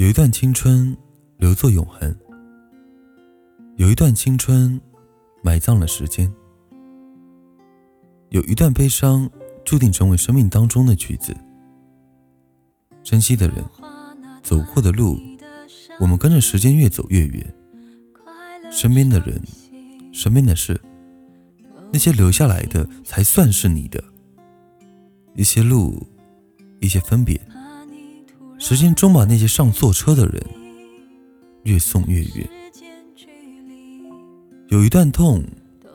有一段青春留作永恒，有一段青春埋葬了时间，有一段悲伤注定成为生命当中的曲子。珍惜的人，走过的路，我们跟着时间越走越远。身边的人，身边的事，那些留下来的才算是你的。一些路，一些分别，时间终把那些上错车的人越送越远。有一段痛，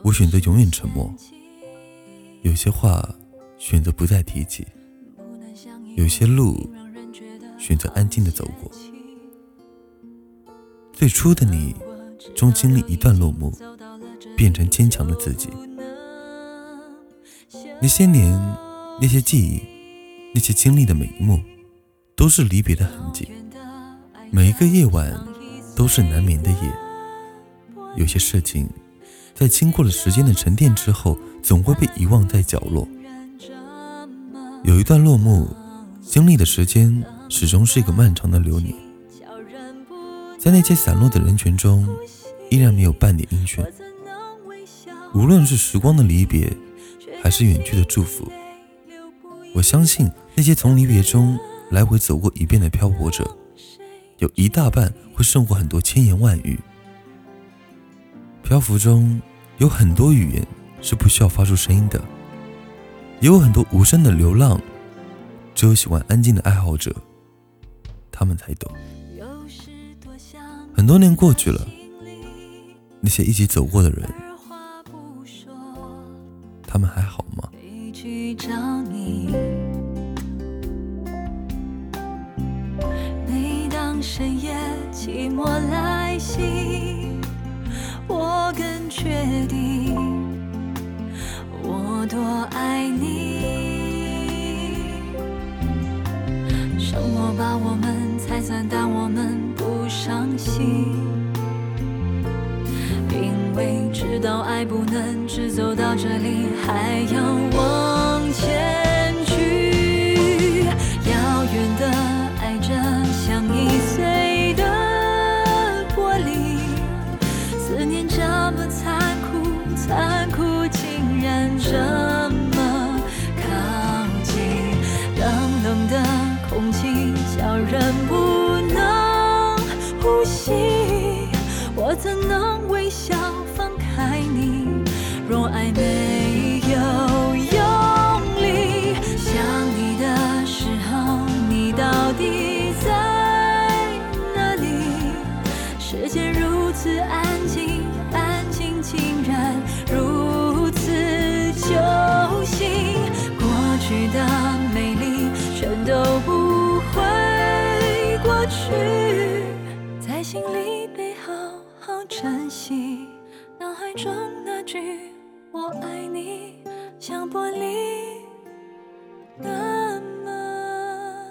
我选择永远沉默；有些话，选择不再提起；有些路，选择安静的走过。最初的你。终经历一段落幕，变成坚强的自己。那些年，那些记忆，那些经历的每一幕，都是离别的痕迹。每一个夜晚，都是难眠的夜。有些事情，在经过了时间的沉淀之后，总会被遗忘在角落。有一段落幕，经历的时间始终是一个漫长的流年。在那些散落的人群中。依然没有半点音讯。无论是时光的离别，还是远去的祝福，我相信那些从离别中来回走过一遍的漂泊者，有一大半会胜过很多千言万语。漂浮中有很多语言是不需要发出声音的，也有很多无声的流浪，只有喜欢安静的爱好者，他们才懂。很多年过去了。那些一起走过的人，他们还好吗？深夜寂寞来袭，我更确定我多爱你。什么把我们拆散，但我们不伤心。因为知道爱不能只走到这里，还要竟然如此揪心过去的美丽全都不会过去在心里被好好珍惜脑海中那句我爱你像玻璃那么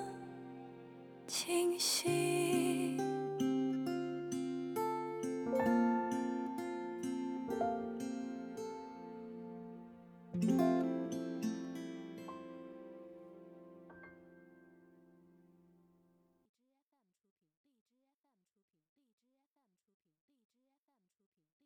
轻